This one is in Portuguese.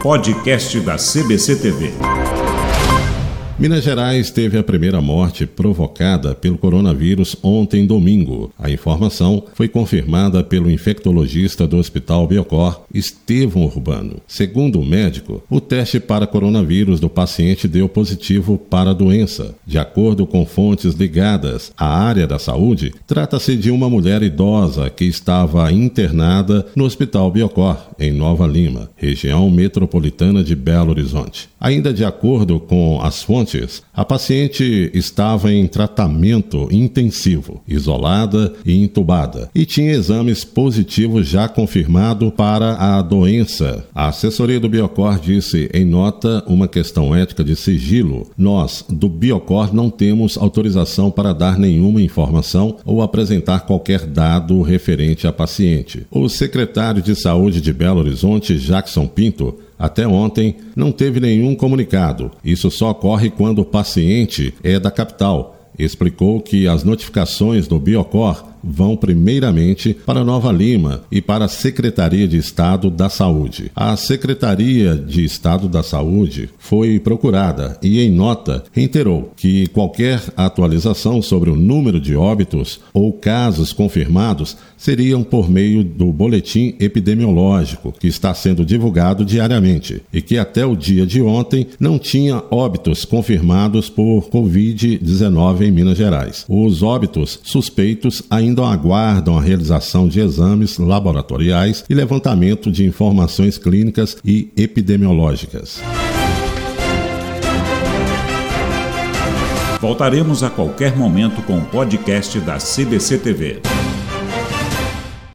Podcast da CBC TV. Minas Gerais teve a primeira morte provocada pelo coronavírus ontem, domingo. A informação foi confirmada pelo infectologista do Hospital Biocor, Estevão Urbano. Segundo o médico, o teste para coronavírus do paciente deu positivo para a doença. De acordo com fontes ligadas à área da saúde, trata-se de uma mulher idosa que estava internada no Hospital Biocor, em Nova Lima, região metropolitana de Belo Horizonte. Ainda de acordo com as fontes, a paciente estava em tratamento intensivo, isolada e entubada, e tinha exames positivos já confirmados para a doença. A assessoria do Biocor disse em nota uma questão ética de sigilo. Nós, do Biocor, não temos autorização para dar nenhuma informação ou apresentar qualquer dado referente à paciente. O secretário de Saúde de Belo Horizonte, Jackson Pinto, até ontem, não teve nenhum comunicado. Isso só ocorre quando o paciente é da capital. Explicou que as notificações do Biocor vão primeiramente para Nova Lima e para a Secretaria de Estado da Saúde. A Secretaria de Estado da Saúde foi procurada e, em nota, reiterou que qualquer atualização sobre o número de óbitos ou casos confirmados seriam por meio do boletim epidemiológico que está sendo divulgado diariamente e que até o dia de ontem não tinha óbitos confirmados por Covid-19 em Minas Gerais. Os óbitos suspeitos ainda ainda aguardam a realização de exames laboratoriais e levantamento de informações clínicas e epidemiológicas. Voltaremos a qualquer momento com o podcast da CBC TV.